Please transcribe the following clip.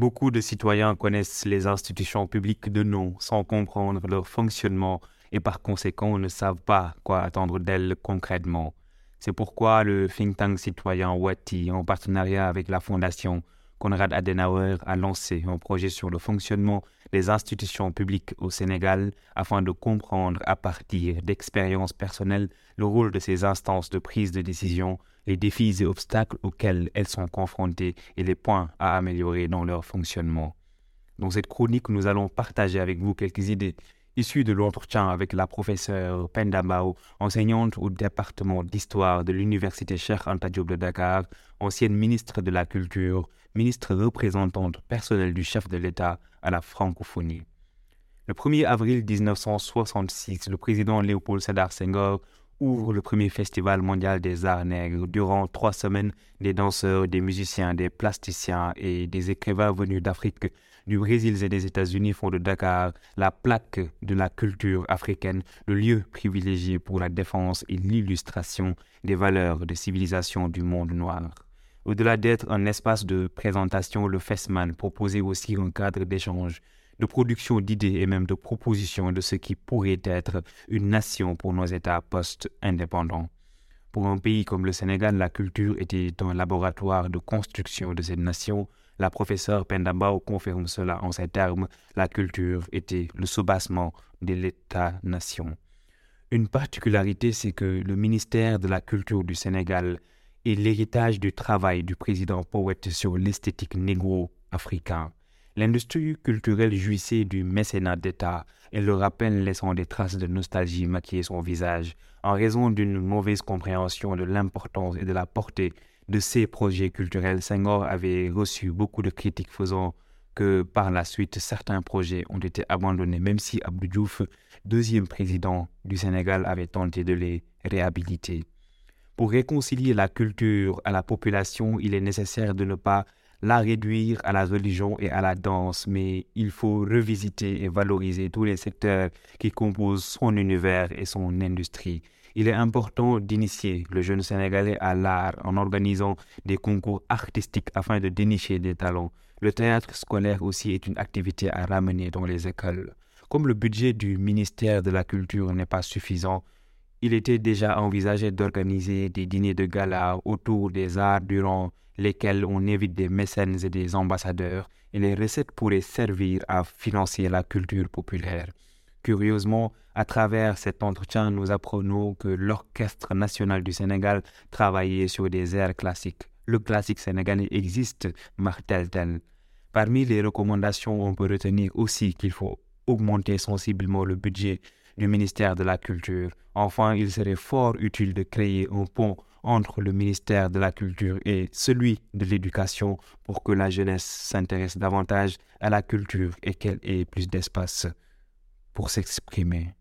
Beaucoup de citoyens connaissent les institutions publiques de nom sans comprendre leur fonctionnement et par conséquent ne savent pas quoi attendre d'elles concrètement. C'est pourquoi le think tank citoyen Wati, en partenariat avec la Fondation Konrad Adenauer, a lancé un projet sur le fonctionnement des institutions publiques au Sénégal afin de comprendre à partir d'expériences personnelles le rôle de ces instances de prise de décision, les défis et obstacles auxquels elles sont confrontées et les points à améliorer dans leur fonctionnement. Dans cette chronique, nous allons partager avec vous quelques idées issu de l'entretien avec la professeure Pendambao, enseignante au département d'histoire de l'université Cheikh Anta Diop de Dakar, ancienne ministre de la Culture, ministre représentante personnelle du chef de l'État à la francophonie. Le 1er avril 1966, le président Léopold Sédar Senghor ouvre le premier festival mondial des arts nègres. Durant trois semaines, des danseurs, des musiciens, des plasticiens et des écrivains venus d'Afrique du Brésil et des États-Unis font de Dakar la plaque de la culture africaine, le lieu privilégié pour la défense et l'illustration des valeurs de civilisation du monde noir. Au-delà d'être un espace de présentation, le FESMAN proposait aussi un cadre d'échange, de production d'idées et même de propositions de ce qui pourrait être une nation pour nos États post-indépendants. Pour un pays comme le Sénégal, la culture était un laboratoire de construction de cette nation, la professeure Pendambao confirme cela en ces termes. La culture était le soubassement de l'État-nation. Une particularité, c'est que le ministère de la Culture du Sénégal est l'héritage du travail du président poète sur l'esthétique négro-africain. L'industrie culturelle jouissait du mécénat d'État et le rappel laissant des traces de nostalgie maquiller son visage en raison d'une mauvaise compréhension de l'importance et de la portée de ces projets culturels, Senghor avait reçu beaucoup de critiques faisant que par la suite certains projets ont été abandonnés, même si Abdou Diouf, deuxième président du Sénégal, avait tenté de les réhabiliter. Pour réconcilier la culture à la population, il est nécessaire de ne pas la réduire à la religion et à la danse, mais il faut revisiter et valoriser tous les secteurs qui composent son univers et son industrie il est important d'initier le jeune Sénégalais à l'art en organisant des concours artistiques afin de dénicher des talents. Le théâtre scolaire aussi est une activité à ramener dans les écoles. Comme le budget du ministère de la Culture n'est pas suffisant, il était déjà envisagé d'organiser des dîners de gala autour des arts durant lesquels on évite des mécènes et des ambassadeurs, et les recettes pourraient servir à financer la culture populaire. Curieusement, à travers cet entretien, nous apprenons que l'Orchestre national du Sénégal travaillait sur des airs classiques. Le classique sénégalais existe, martèle-t-elle. Parmi les recommandations, on peut retenir aussi qu'il faut augmenter sensiblement le budget du ministère de la Culture. Enfin, il serait fort utile de créer un pont entre le ministère de la Culture et celui de l'Éducation pour que la jeunesse s'intéresse davantage à la culture et qu'elle ait plus d'espace pour s'exprimer.